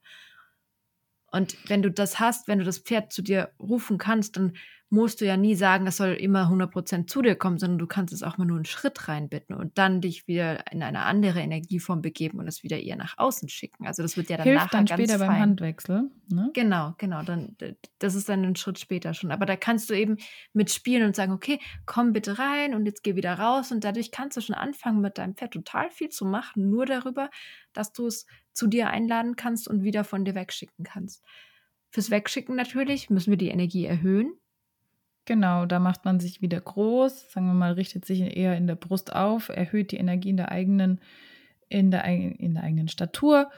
Und wenn du das hast, wenn du das Pferd zu dir rufen kannst, dann musst du ja nie sagen, es soll immer 100% zu dir kommen, sondern du kannst es auch mal nur einen Schritt reinbitten und dann dich wieder in eine andere Energieform begeben und es wieder eher nach außen schicken. Also das wird ja dann Hilft nachher dann ganz später fein. beim Handwechsel. Ne? Genau, genau. Dann, das ist dann ein Schritt später schon. Aber da kannst du eben mitspielen und sagen, okay, komm bitte rein und jetzt geh wieder raus. Und dadurch kannst du schon anfangen, mit deinem Pferd total viel zu machen, nur darüber, dass du es zu dir einladen kannst und wieder von dir wegschicken kannst. Fürs Wegschicken natürlich müssen wir die Energie erhöhen. Genau, da macht man sich wieder groß, sagen wir mal, richtet sich eher in der Brust auf, erhöht die Energie in der eigenen, in der, in der eigenen Statur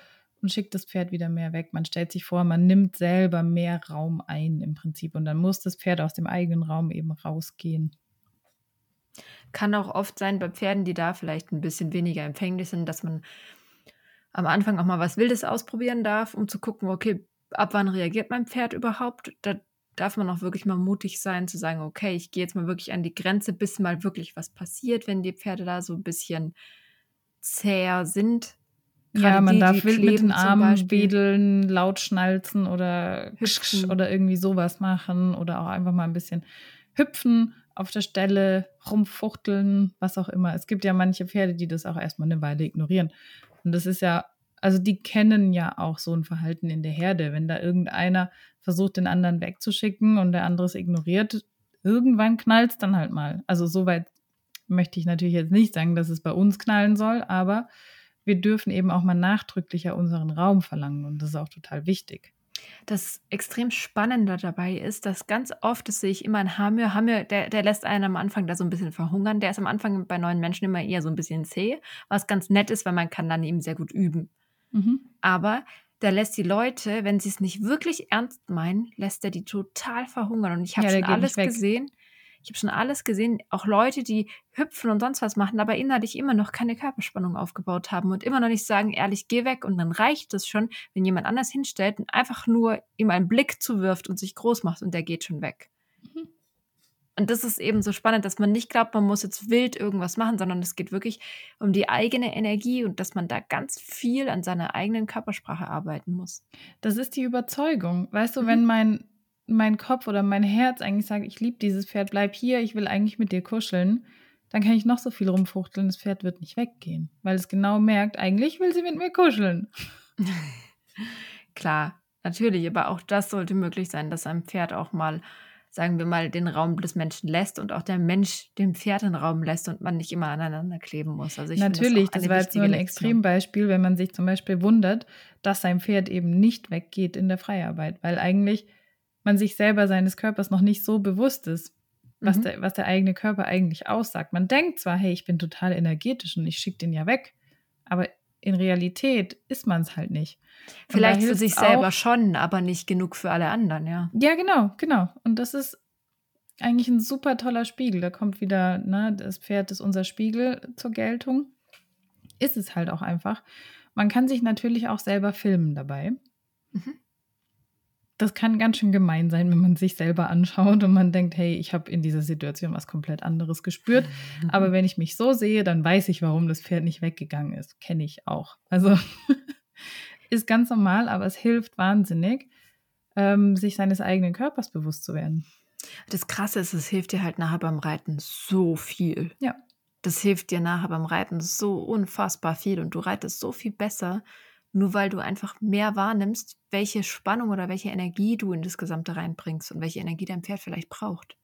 und schickt das Pferd wieder mehr weg. Man stellt sich vor, man nimmt selber mehr Raum ein im Prinzip und dann muss das Pferd aus dem eigenen Raum eben rausgehen. Kann auch oft sein bei Pferden, die da vielleicht ein bisschen weniger empfänglich sind, dass man am Anfang auch mal was Wildes ausprobieren darf, um zu gucken, okay, ab wann reagiert mein Pferd überhaupt? Da darf man auch wirklich mal mutig sein, zu sagen, okay, ich gehe jetzt mal wirklich an die Grenze, bis mal wirklich was passiert, wenn die Pferde da so ein bisschen zäher sind. Gerade ja, man die, darf die wild mit den Armen wedeln, laut schnalzen oder hüpfen. oder irgendwie sowas machen oder auch einfach mal ein bisschen hüpfen auf der Stelle, rumfuchteln, was auch immer. Es gibt ja manche Pferde, die das auch erstmal eine Weile ignorieren. Und das ist ja, also die kennen ja auch so ein Verhalten in der Herde. Wenn da irgendeiner versucht, den anderen wegzuschicken und der andere es ignoriert, irgendwann knallt es dann halt mal. Also soweit möchte ich natürlich jetzt nicht sagen, dass es bei uns knallen soll, aber wir dürfen eben auch mal nachdrücklicher unseren Raum verlangen und das ist auch total wichtig. Das extrem Spannende dabei ist, dass ganz oft, das sehe ich immer in Hamir, Hamir, der, der lässt einen am Anfang da so ein bisschen verhungern. Der ist am Anfang bei neuen Menschen immer eher so ein bisschen zäh, was ganz nett ist, weil man kann dann eben sehr gut üben. Mhm. Aber der lässt die Leute, wenn sie es nicht wirklich ernst meinen, lässt er die total verhungern. Und ich habe ja, schon alles gesehen. Ich habe schon alles gesehen, auch Leute, die hüpfen und sonst was machen, aber innerlich immer noch keine Körperspannung aufgebaut haben und immer noch nicht sagen, ehrlich, geh weg. Und dann reicht es schon, wenn jemand anders hinstellt und einfach nur ihm einen Blick zuwirft und sich groß macht und der geht schon weg. Und das ist eben so spannend, dass man nicht glaubt, man muss jetzt wild irgendwas machen, sondern es geht wirklich um die eigene Energie und dass man da ganz viel an seiner eigenen Körpersprache arbeiten muss. Das ist die Überzeugung. Weißt du, mhm. wenn mein mein Kopf oder mein Herz eigentlich sagt, ich liebe dieses Pferd, bleib hier, ich will eigentlich mit dir kuscheln, dann kann ich noch so viel rumfuchteln, das Pferd wird nicht weggehen, weil es genau merkt, eigentlich will sie mit mir kuscheln. Klar, natürlich, aber auch das sollte möglich sein, dass ein Pferd auch mal, sagen wir mal, den Raum des Menschen lässt und auch der Mensch dem Pferd den Raum lässt und man nicht immer aneinander kleben muss. Also natürlich, das, das war jetzt nur ein Extrembeispiel, wenn man sich zum Beispiel wundert, dass sein Pferd eben nicht weggeht in der Freiarbeit, weil eigentlich man sich selber seines Körpers noch nicht so bewusst ist, was, mhm. der, was der eigene Körper eigentlich aussagt. Man denkt zwar, hey, ich bin total energetisch und ich schicke den ja weg, aber in Realität ist man es halt nicht. Vielleicht für sich selber auch, schon, aber nicht genug für alle anderen, ja. Ja, genau, genau. Und das ist eigentlich ein super toller Spiegel. Da kommt wieder, ne, das Pferd ist unser Spiegel zur Geltung. Ist es halt auch einfach. Man kann sich natürlich auch selber filmen dabei. Mhm das kann ganz schön gemein sein, wenn man sich selber anschaut und man denkt, hey, ich habe in dieser Situation was komplett anderes gespürt. Aber wenn ich mich so sehe, dann weiß ich, warum das Pferd nicht weggegangen ist. Kenne ich auch. Also ist ganz normal, aber es hilft wahnsinnig, ähm, sich seines eigenen Körpers bewusst zu werden. Das Krasse ist, es hilft dir halt nachher beim Reiten so viel. Ja. Das hilft dir nachher beim Reiten so unfassbar viel und du reitest so viel besser, nur weil du einfach mehr wahrnimmst, welche Spannung oder welche Energie du in das Gesamte reinbringst und welche Energie dein Pferd vielleicht braucht.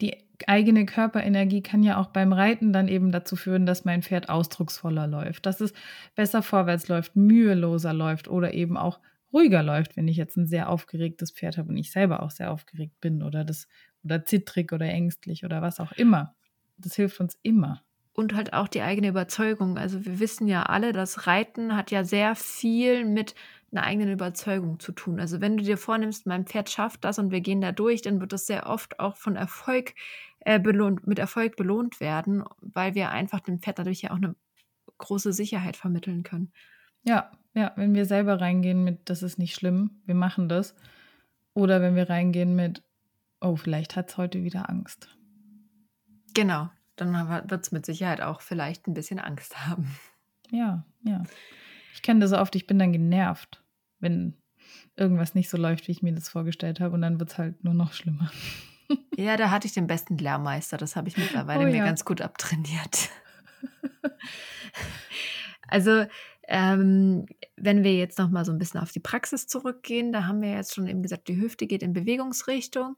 Die eigene Körperenergie kann ja auch beim Reiten dann eben dazu führen, dass mein Pferd ausdrucksvoller läuft, dass es besser vorwärts läuft, müheloser läuft oder eben auch ruhiger läuft, wenn ich jetzt ein sehr aufgeregtes Pferd habe und ich selber auch sehr aufgeregt bin oder das oder zittrig oder ängstlich oder was auch immer. Das hilft uns immer und halt auch die eigene Überzeugung. Also wir wissen ja alle, dass Reiten hat ja sehr viel mit einer eigenen Überzeugung zu tun. Also wenn du dir vornimmst, mein Pferd schafft das und wir gehen da durch, dann wird das sehr oft auch von Erfolg äh, belohnt, mit Erfolg belohnt werden, weil wir einfach dem Pferd dadurch ja auch eine große Sicherheit vermitteln können. Ja, ja, wenn wir selber reingehen mit, das ist nicht schlimm, wir machen das. Oder wenn wir reingehen mit, oh, vielleicht hat es heute wieder Angst. Genau, dann wird es mit Sicherheit auch vielleicht ein bisschen Angst haben. Ja, ja. Ich kenne das oft, ich bin dann genervt, wenn irgendwas nicht so läuft, wie ich mir das vorgestellt habe und dann wird es halt nur noch schlimmer. Ja, da hatte ich den besten Lehrmeister, das habe ich mittlerweile oh, mir ja. ganz gut abtrainiert. Also, ähm, wenn wir jetzt noch mal so ein bisschen auf die Praxis zurückgehen, da haben wir jetzt schon eben gesagt, die Hüfte geht in Bewegungsrichtung.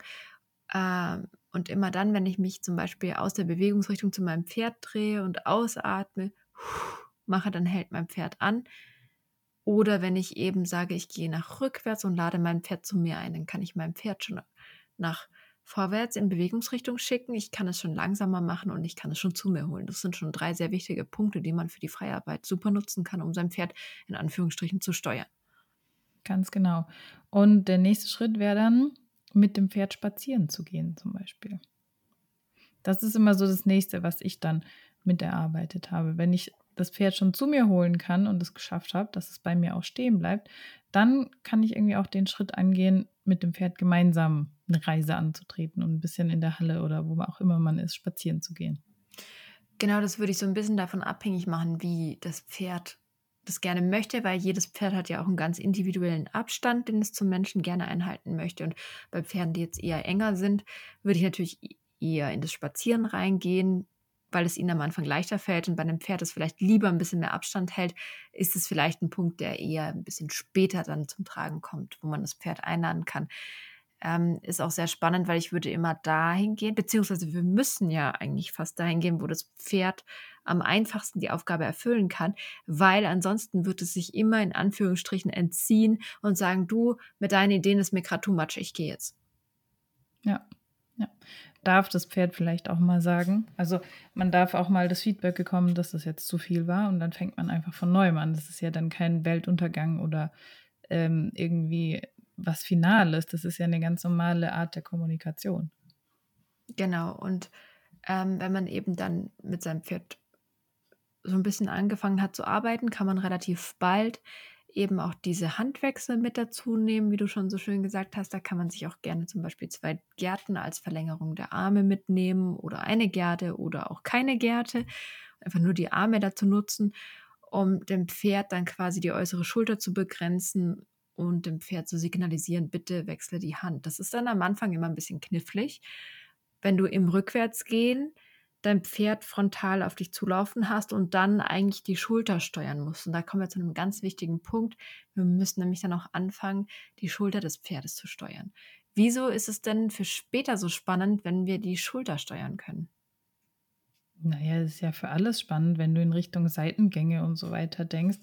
Ähm, und immer dann, wenn ich mich zum Beispiel aus der Bewegungsrichtung zu meinem Pferd drehe und ausatme, mache, dann hält mein Pferd an. Oder wenn ich eben sage, ich gehe nach rückwärts und lade mein Pferd zu mir ein, dann kann ich mein Pferd schon nach vorwärts in Bewegungsrichtung schicken, ich kann es schon langsamer machen und ich kann es schon zu mir holen. Das sind schon drei sehr wichtige Punkte, die man für die Freiarbeit super nutzen kann, um sein Pferd in Anführungsstrichen zu steuern. Ganz genau. Und der nächste Schritt wäre dann, mit dem Pferd spazieren zu gehen, zum Beispiel. Das ist immer so das nächste, was ich dann miterarbeitet habe. Wenn ich das Pferd schon zu mir holen kann und es geschafft habe, dass es bei mir auch stehen bleibt, dann kann ich irgendwie auch den Schritt angehen, mit dem Pferd gemeinsam eine Reise anzutreten und ein bisschen in der Halle oder wo auch immer man ist, spazieren zu gehen. Genau, das würde ich so ein bisschen davon abhängig machen, wie das Pferd das gerne möchte, weil jedes Pferd hat ja auch einen ganz individuellen Abstand, den es zum Menschen gerne einhalten möchte. Und bei Pferden, die jetzt eher enger sind, würde ich natürlich eher in das Spazieren reingehen, weil es ihnen am Anfang leichter fällt und bei einem Pferd, das vielleicht lieber ein bisschen mehr Abstand hält, ist es vielleicht ein Punkt, der eher ein bisschen später dann zum Tragen kommt, wo man das Pferd einladen kann. Ähm, ist auch sehr spannend, weil ich würde immer dahin gehen, beziehungsweise wir müssen ja eigentlich fast dahin gehen, wo das Pferd am einfachsten die Aufgabe erfüllen kann, weil ansonsten wird es sich immer in Anführungsstrichen entziehen und sagen, du, mit deinen Ideen ist mir gerade too much, ich gehe jetzt. Ja, ja darf das Pferd vielleicht auch mal sagen. Also man darf auch mal das Feedback bekommen, dass das jetzt zu viel war und dann fängt man einfach von neuem an. Das ist ja dann kein Weltuntergang oder ähm, irgendwie was Finales. Das ist ja eine ganz normale Art der Kommunikation. Genau. Und ähm, wenn man eben dann mit seinem Pferd so ein bisschen angefangen hat zu arbeiten, kann man relativ bald eben auch diese Handwechsel mit dazu nehmen, wie du schon so schön gesagt hast. Da kann man sich auch gerne zum Beispiel zwei Gärten als Verlängerung der Arme mitnehmen oder eine Gerte oder auch keine Gerte. Einfach nur die Arme dazu nutzen, um dem Pferd dann quasi die äußere Schulter zu begrenzen und dem Pferd zu signalisieren, bitte wechsle die Hand. Das ist dann am Anfang immer ein bisschen knifflig. Wenn du im Rückwärtsgehen dein Pferd frontal auf dich zulaufen hast und dann eigentlich die Schulter steuern musst. Und da kommen wir zu einem ganz wichtigen Punkt. Wir müssen nämlich dann auch anfangen, die Schulter des Pferdes zu steuern. Wieso ist es denn für später so spannend, wenn wir die Schulter steuern können? Naja, es ist ja für alles spannend. Wenn du in Richtung Seitengänge und so weiter denkst,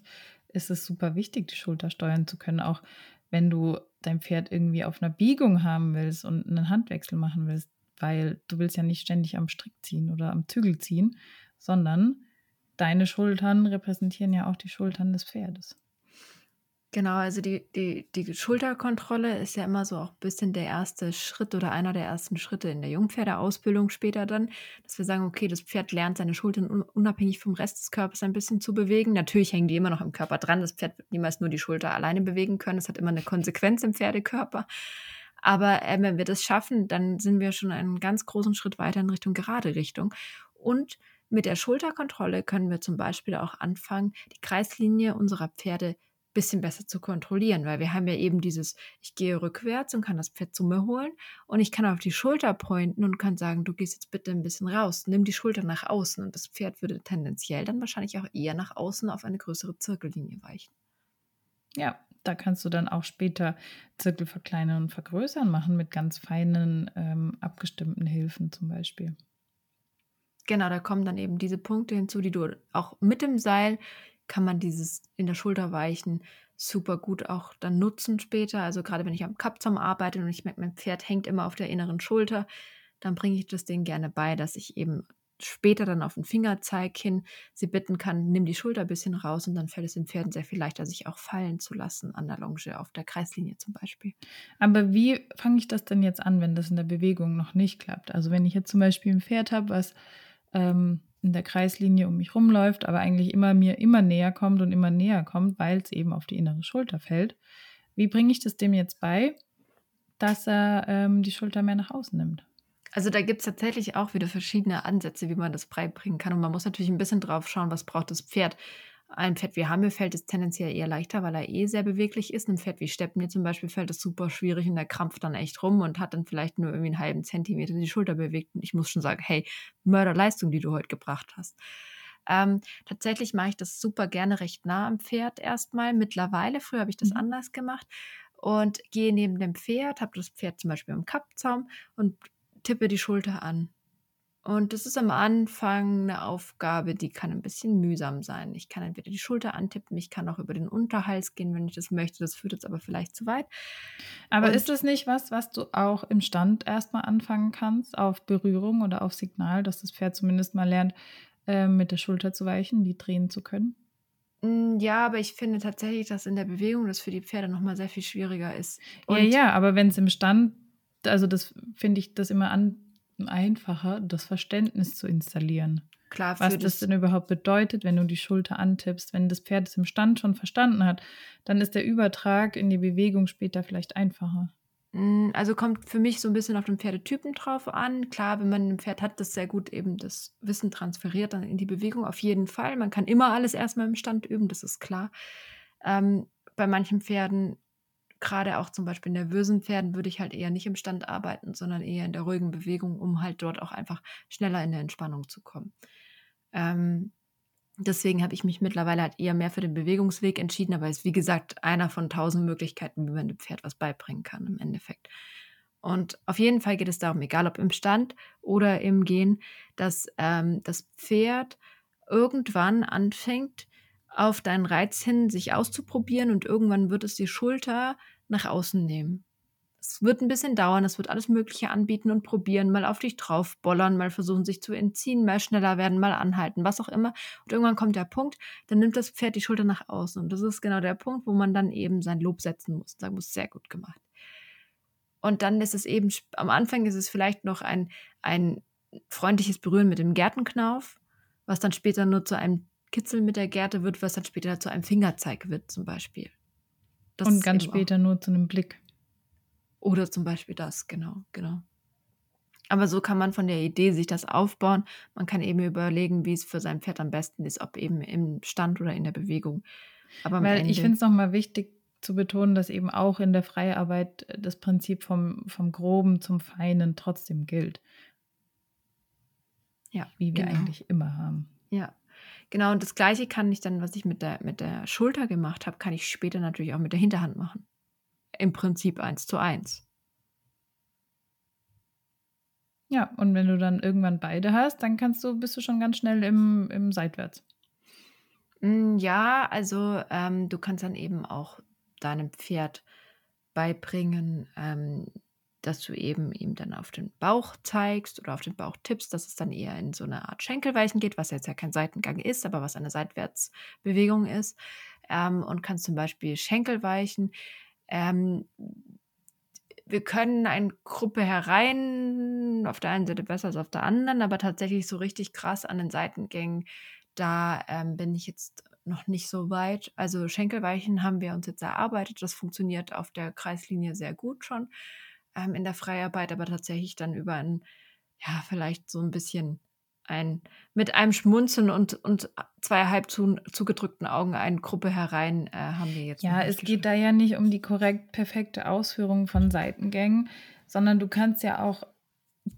ist es super wichtig, die Schulter steuern zu können. Auch wenn du dein Pferd irgendwie auf einer Biegung haben willst und einen Handwechsel machen willst, weil du willst ja nicht ständig am Strick ziehen oder am Zügel ziehen, sondern deine Schultern repräsentieren ja auch die Schultern des Pferdes. Genau, also die, die, die Schulterkontrolle ist ja immer so auch ein bisschen der erste Schritt oder einer der ersten Schritte in der Jungpferdeausbildung später dann, dass wir sagen, okay, das Pferd lernt seine Schultern unabhängig vom Rest des Körpers ein bisschen zu bewegen. Natürlich hängen die immer noch im Körper dran. Das Pferd wird niemals nur die Schulter alleine bewegen können. Das hat immer eine Konsequenz im Pferdekörper. Aber äh, wenn wir das schaffen, dann sind wir schon einen ganz großen Schritt weiter in Richtung gerade Richtung. Und mit der Schulterkontrolle können wir zum Beispiel auch anfangen, die Kreislinie unserer Pferde ein bisschen besser zu kontrollieren, weil wir haben ja eben dieses, ich gehe rückwärts und kann das Pferd zu mir holen und ich kann auf die Schulter pointen und kann sagen, du gehst jetzt bitte ein bisschen raus, nimm die Schulter nach außen und das Pferd würde tendenziell dann wahrscheinlich auch eher nach außen auf eine größere Zirkellinie weichen. Ja, da kannst du dann auch später Zirkel verkleinern und vergrößern machen mit ganz feinen, ähm, abgestimmten Hilfen zum Beispiel. Genau, da kommen dann eben diese Punkte hinzu, die du auch mit dem Seil kann man dieses in der Schulter weichen super gut auch dann nutzen später. Also gerade wenn ich am Kappzaum arbeite und ich merke, mein Pferd hängt immer auf der inneren Schulter, dann bringe ich das denen gerne bei, dass ich eben später dann auf den Fingerzeig hin sie bitten kann, nimm die Schulter ein bisschen raus und dann fällt es den Pferden sehr viel leichter, sich auch fallen zu lassen an der Longe auf der Kreislinie zum Beispiel. Aber wie fange ich das denn jetzt an, wenn das in der Bewegung noch nicht klappt? Also wenn ich jetzt zum Beispiel ein Pferd habe, was ähm, in der Kreislinie um mich rumläuft, aber eigentlich immer mir immer näher kommt und immer näher kommt, weil es eben auf die innere Schulter fällt. Wie bringe ich das dem jetzt bei, dass er ähm, die Schulter mehr nach außen nimmt? Also da gibt es tatsächlich auch wieder verschiedene Ansätze, wie man das beibringen kann. Und man muss natürlich ein bisschen drauf schauen, was braucht das Pferd. Ein Pferd wie Hammel fällt es tendenziell eher leichter, weil er eh sehr beweglich ist. Ein Pferd wie Steppnir zum Beispiel fällt es super schwierig und der krampft dann echt rum und hat dann vielleicht nur irgendwie einen halben Zentimeter die Schulter bewegt. Und ich muss schon sagen, hey, Mörderleistung, die du heute gebracht hast. Ähm, tatsächlich mache ich das super gerne recht nah am Pferd erstmal. Mittlerweile, früher habe ich das mhm. anders gemacht und gehe neben dem Pferd, habe das Pferd zum Beispiel im Kappzaum und tippe die Schulter an Und das ist am Anfang eine Aufgabe, die kann ein bisschen mühsam sein. Ich kann entweder die Schulter antippen, ich kann auch über den Unterhals gehen, wenn ich das möchte. Das führt jetzt aber vielleicht zu weit. Aber Und ist das nicht was, was du auch im Stand erstmal anfangen kannst, auf Berührung oder auf Signal, dass das Pferd zumindest mal lernt, äh, mit der Schulter zu weichen, die drehen zu können? Hm, ja, aber ich finde tatsächlich, dass in der Bewegung das für die Pferde noch mal sehr viel schwieriger ist. Ja, ja, aber wenn es im Stand also das finde ich das immer an einfacher, das Verständnis zu installieren. Klar, was das, denn überhaupt bedeutet, wenn du die Schulter antippst. Wenn das Pferd es im Stand schon verstanden hat, dann ist der Übertrag in die Bewegung später vielleicht einfacher. Hm, also kommt für mich so ein bisschen auf den Pferdetypen drauf an. Klar, wenn man ein Pferd hat, das sehr gut eben das Wissen transferiert dann in die Bewegung, auf jeden Fall. Man kann immer alles erstmal im Stand üben, das ist klar. Ähm, bei manchen Pferden, gerade auch zum Beispiel nervösen Pferden, würde ich halt eher nicht im Stand arbeiten, sondern eher in der ruhigen Bewegung, um halt dort auch einfach schneller in der Entspannung zu kommen. Ähm, Deswegen habe ich mich mittlerweile halt eher mehr für den Bewegungsweg entschieden, aber ist wie gesagt einer von tausend Möglichkeiten, wie man dem Pferd was beibringen kann im Endeffekt. Und auf jeden Fall geht es darum, egal ob im Stand oder im Gehen, dass ähm, das Pferd irgendwann anfängt, auf deinen Reiz hin sich auszuprobieren und irgendwann wird es die Schulter nach außen nehmen es wird ein bisschen dauern, es wird alles Mögliche anbieten und probieren, mal auf dich draufbollern, mal versuchen, sich zu entziehen, mal schneller werden, mal anhalten, was auch immer. Und irgendwann kommt der Punkt, dann nimmt das Pferd die Schulter nach außen. Und das ist genau der Punkt, wo man dann eben sein Lob setzen muss. Sagen muss, sehr gut gemacht. Und dann ist es eben, am Anfang ist es vielleicht noch ein, ein freundliches Berühren mit dem Gärtenknauf, was dann später nur zu einem Kitzel mit der Gerte wird, was dann später zu einem Fingerzeig wird, zum Beispiel. Das und ganz später nur zu einem Blick. Oder zum Beispiel das, genau, genau. Aber so kann man von der Idee sich das aufbauen. Man kann eben überlegen, wie es für sein Pferd am besten ist, ob eben im Stand oder in der Bewegung. Aber Weil ich finde es nochmal wichtig zu betonen, dass eben auch in der Freiarbeit das Prinzip vom, vom Groben zum Feinen trotzdem gilt. Ja. Wie wir genau. eigentlich immer haben. Ja. Genau, und das gleiche kann ich dann, was ich mit der, mit der Schulter gemacht habe, kann ich später natürlich auch mit der Hinterhand machen im Prinzip eins zu eins. Ja, und wenn du dann irgendwann beide hast, dann kannst du, bist du schon ganz schnell im, im Seitwärts. Mm, ja, also ähm, du kannst dann eben auch deinem Pferd beibringen, ähm, dass du eben ihm dann auf den Bauch zeigst oder auf den Bauch tippst, dass es dann eher in so eine Art Schenkelweichen geht, was jetzt ja kein Seitengang ist, aber was eine Seitwärtsbewegung ist. Ähm, und kannst zum Beispiel Schenkelweichen ähm, wir können eine Gruppe herein, auf der einen Seite besser als auf der anderen, aber tatsächlich so richtig krass an den Seitengängen, da ähm, bin ich jetzt noch nicht so weit. Also Schenkelweichen haben wir uns jetzt erarbeitet. Das funktioniert auf der Kreislinie sehr gut schon ähm, in der Freiarbeit, aber tatsächlich dann über ein, ja, vielleicht so ein bisschen ein, mit einem Schmunzeln und, und zwei halb zu, zugedrückten Augen eine Gruppe herein äh, haben wir jetzt. Ja, es geht da ja nicht um die korrekt perfekte Ausführung von Seitengängen, sondern du kannst ja auch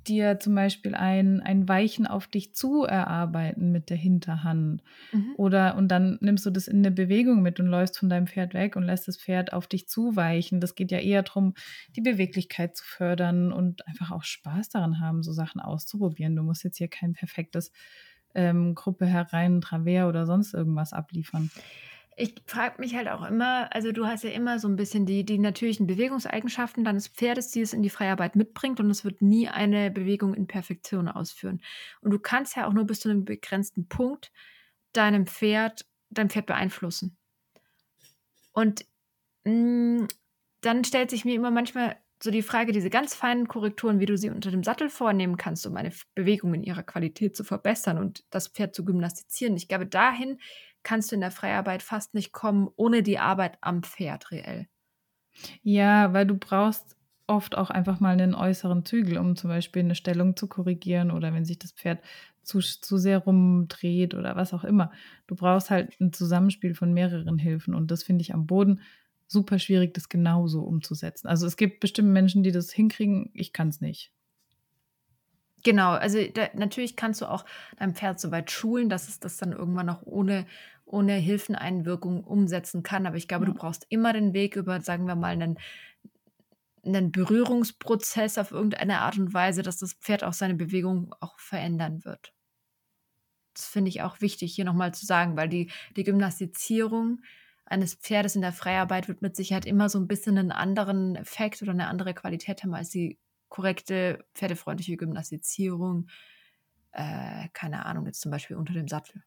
dir zum Beispiel ein, ein Weichen auf dich zu erarbeiten mit der Hinterhand. Mhm. Oder und dann nimmst du das in eine Bewegung mit und läufst von deinem Pferd weg und lässt das Pferd auf dich zuweichen. Das geht ja eher darum, die Beweglichkeit zu fördern und einfach auch Spaß daran haben, so Sachen auszuprobieren. Du musst jetzt hier kein perfektes ähm, Gruppe herein, Travers oder sonst irgendwas abliefern ich frage mich halt auch immer, also du hast ja immer so ein bisschen die, die natürlichen Bewegungseigenschaften deines Pferdes, die es in die Freiarbeit mitbringt und es wird nie eine Bewegung in Perfektion ausführen. Und du kannst ja auch nur bis zu einem begrenzten Punkt deinem Pferd, dein Pferd beeinflussen. Und mh, mm, dann stellt sich mir immer manchmal so die Frage, diese ganz feinen Korrekturen, wie du sie unter dem Sattel vornehmen kannst, um eine Bewegung in ihrer Qualität zu verbessern und das Pferd zu gymnastizieren. Ich glaube, dahin kannst du in der Freiarbeit fast nicht kommen, ohne die Arbeit am Pferd reell. Ja, weil du brauchst oft auch einfach mal einen äußeren Zügel, um zum Beispiel eine Stellung zu korrigieren oder wenn sich das Pferd zu, zu sehr rumdreht oder was auch immer. Du brauchst halt ein Zusammenspiel von mehreren Hilfen und das finde ich am Boden super schwierig, das genauso umzusetzen. Also es gibt bestimmt Menschen, die das hinkriegen, ich kann es nicht. Genau, also da, natürlich kannst du auch dein Pferd so weit schulen, dass es das dann irgendwann auch ohne, ohne Hilfeneinwirkung umsetzen kann. Aber ich glaube, ja. du brauchst immer den Weg über, sagen wir mal, einen, einen Berührungsprozess auf irgendeine Art und Weise, dass das Pferd auch seine Bewegung auch verändern wird. Das finde ich auch wichtig, hier nochmal zu sagen, weil die, die Gymnastizierung eines Pferdes in der Freiarbeit wird mit Sicherheit immer so ein bisschen einen anderen Effekt oder eine andere Qualität haben als die korrekte pferdefreundliche Gymnastizierung. Äh, keine Ahnung, jetzt zum Beispiel unter dem Sattel.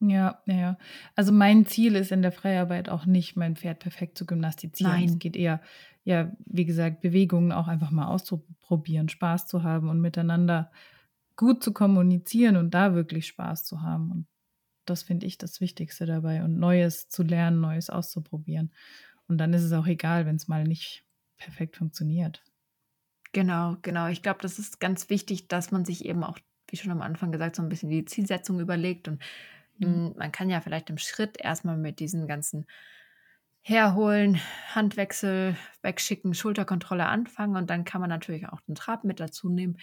Ja, ja. Also mein Ziel ist in der Freiarbeit auch nicht, mein Pferd perfekt zu gymnastizieren. Nein. Es geht eher, ja, wie gesagt, Bewegungen auch einfach mal auszuprobieren, Spaß zu haben und miteinander gut zu kommunizieren und da wirklich Spaß zu haben. Und das finde ich das Wichtigste dabei und Neues zu lernen, Neues auszuprobieren. Und dann ist es auch egal, wenn es mal nicht perfekt funktioniert. Genau, genau. Ich glaube, das ist ganz wichtig, dass man sich eben auch, wie schon am Anfang gesagt, so ein bisschen die Zielsetzung überlegt. Und mhm. man kann ja vielleicht im Schritt erstmal mit diesen ganzen Herholen, Handwechsel, wegschicken, Schulterkontrolle anfangen und dann kann man natürlich auch den Trab mit dazu nehmen.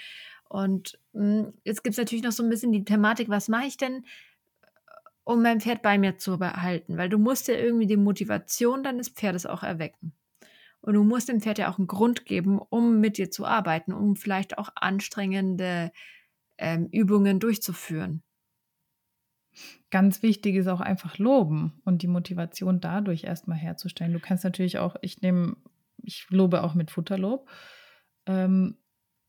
Und mh, jetzt gibt es natürlich noch so ein bisschen die Thematik, was mache ich denn, um mein Pferd bei mir zu behalten? Weil du musst ja irgendwie die Motivation deines Pferdes auch erwecken. Und du musst dem Pferd ja auch einen Grund geben, um mit dir zu arbeiten, um vielleicht auch anstrengende ähm, Übungen durchzuführen. Ganz wichtig ist auch einfach loben und die Motivation dadurch erstmal herzustellen. Du kannst natürlich auch, ich nehme, ich lobe auch mit Futterlob. Ähm,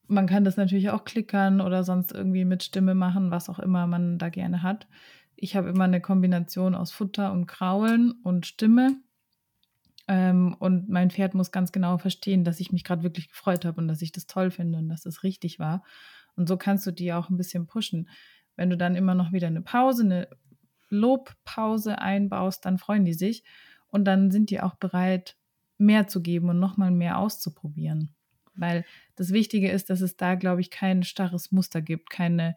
man kann das natürlich auch klickern oder sonst irgendwie mit Stimme machen, was auch immer man da gerne hat. Ich habe immer eine Kombination aus Futter und Kraulen und Stimme. Ähm, und mein Pferd muss ganz genau verstehen, dass ich mich gerade wirklich gefreut habe und dass ich das toll finde und dass es richtig war. Und so kannst du die auch ein bisschen pushen. Wenn du dann immer noch wieder eine Pause, eine Lobpause einbaust, dann freuen die sich und dann sind die auch bereit, mehr zu geben und nochmal mehr auszuprobieren. Weil das Wichtige ist, dass es da, glaube ich, kein starres Muster gibt, keine,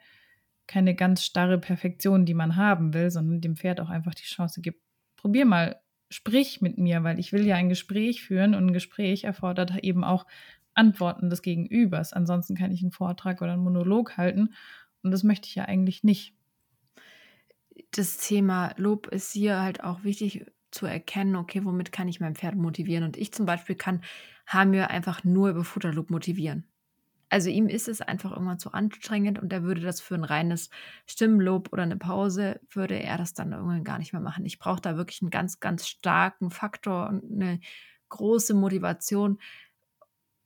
keine ganz starre Perfektion, die man haben will, sondern dem Pferd auch einfach die Chance gibt, probier mal, sprich mit mir, weil ich will ja ein Gespräch führen und ein Gespräch erfordert eben auch Antworten des Gegenübers. Ansonsten kann ich einen Vortrag oder einen Monolog halten und das möchte ich ja eigentlich nicht. Das Thema Lob ist hier halt auch wichtig zu erkennen, okay, womit kann ich mein Pferd motivieren? Und ich zum Beispiel kann haben wir einfach nur über Futterloop motivieren. Also ihm ist es einfach irgendwann zu anstrengend und er würde das für ein reines Stimmenlob oder eine Pause, würde er das dann irgendwann gar nicht mehr machen. Ich brauche da wirklich einen ganz, ganz starken Faktor und eine große Motivation,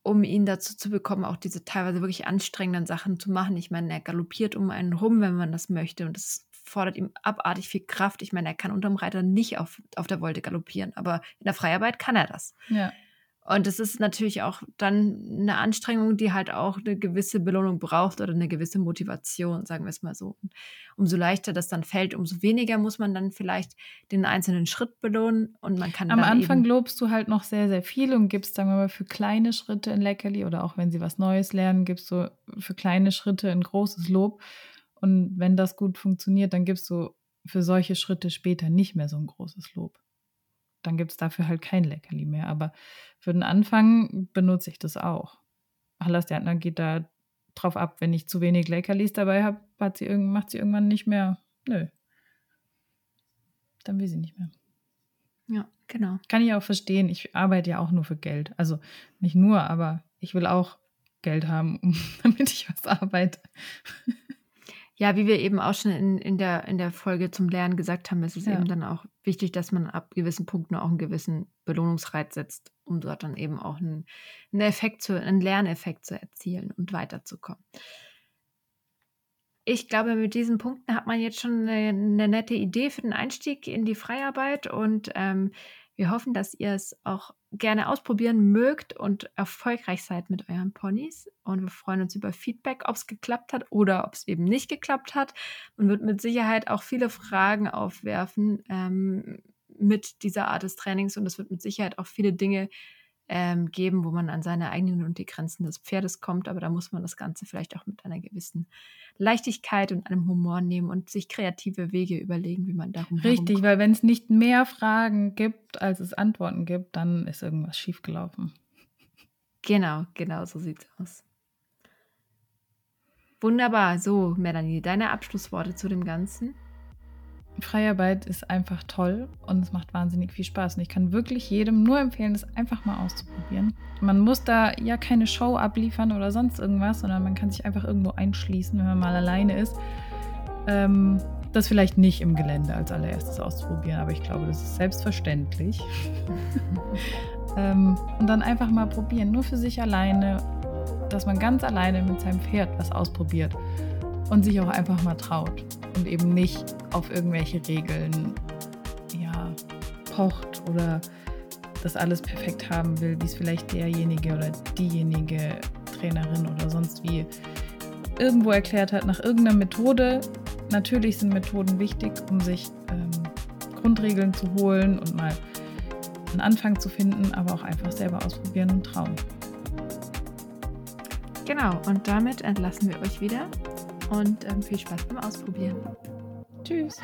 um ihn dazu zu bekommen, auch diese teilweise wirklich anstrengenden Sachen zu machen. Ich meine, er galoppiert um einen rum, wenn man das möchte und das fordert ihm abartig viel Kraft. Ich meine, er kann unterm Reiter nicht auf, auf der Wolte galoppieren, aber in der Freiarbeit kann er das. Ja. Und das ist natürlich auch dann eine Anstrengung, die halt auch eine gewisse Belohnung braucht oder eine gewisse Motivation, sagen wir es mal so. Umso leichter das dann fällt, umso weniger muss man dann vielleicht den einzelnen Schritt belohnen und man kann Am Anfang lobst du halt noch sehr, sehr viel und gibst, sagen wir mal, für kleine Schritte ein Leckerli oder auch wenn sie was Neues lernen, gibst du für kleine Schritte ein großes Lob. Und wenn das gut funktioniert, dann gibst du für solche Schritte später nicht mehr so ein großes Lob dann gibt es dafür halt kein Leckerli mehr. Aber für den Anfang benutze ich das auch. Hallas Gärtner geht da drauf ab, wenn ich zu wenig Leckerlis dabei habe, hat sie macht sie irgendwann nicht mehr. Nö. Dann will sie nicht mehr. Ja, genau. Kann ich auch verstehen. Ich arbeite ja auch nur für Geld. Also nicht nur, aber ich will auch Geld haben, um, damit ich was arbeite. Ja, wie wir eben auch schon in, in, der, in der Folge zum Lernen gesagt haben, ist es ja. eben dann auch wichtig, dass man ab gewissen Punkten auch einen gewissen Belohnungsreiz setzt, um dort dann eben auch einen, einen Effekt zu, einen Lerneffekt zu erzielen und weiterzukommen. Ich glaube, mit diesen Punkten hat man jetzt schon eine, eine nette Idee für den Einstieg in die Freiarbeit und ähm, wir hoffen, dass ihr es auch gerne ausprobieren mögt und erfolgreich seid mit euren Ponys. Und wir freuen uns über Feedback, ob es geklappt hat oder ob es eben nicht geklappt hat. Und wird mit Sicherheit auch viele Fragen aufwerfen ähm, mit dieser Art des Trainings. Und es wird mit Sicherheit auch viele Dinge ähm, geben, wo man an seine eigenen und die Grenzen des Pferdes kommt. Aber da muss man das Ganze vielleicht auch mit einer gewissen Leichtigkeit und einem Humor nehmen und sich kreative Wege überlegen, wie man darum Richtig, weil wenn es nicht mehr Fragen gibt, als es Antworten gibt, dann ist irgendwas schiefgelaufen. Genau, genau so sieht es aus. Wunderbar. So, Melanie, deine Abschlussworte zu dem Ganzen? Freiarbeit ist einfach toll und es macht wahnsinnig viel Spaß. Und ich kann wirklich jedem nur empfehlen, das einfach mal auszuprobieren. Man muss da ja keine Show abliefern oder sonst irgendwas, sondern man kann sich einfach irgendwo einschließen, wenn man mal alleine ist. Ähm, das vielleicht nicht im Gelände als allererstes auszuprobieren, aber ich glaube, das ist selbstverständlich. ähm, und dann einfach mal probieren, nur für sich alleine, dass man ganz alleine mit seinem Pferd was ausprobiert und sich auch einfach mal traut und eben nicht auf irgendwelche Regeln ja, pocht oder das alles perfekt haben will, wie es vielleicht derjenige oder diejenige Trainerin oder sonst wie irgendwo erklärt hat, nach irgendeiner Methode. Natürlich sind Methoden wichtig, um sich ähm, Grundregeln zu holen und mal einen Anfang zu finden, aber auch einfach selber ausprobieren und trauen. Genau, und damit entlassen wir euch wieder und ähm, viel Spaß beim Ausprobieren. Tschüss.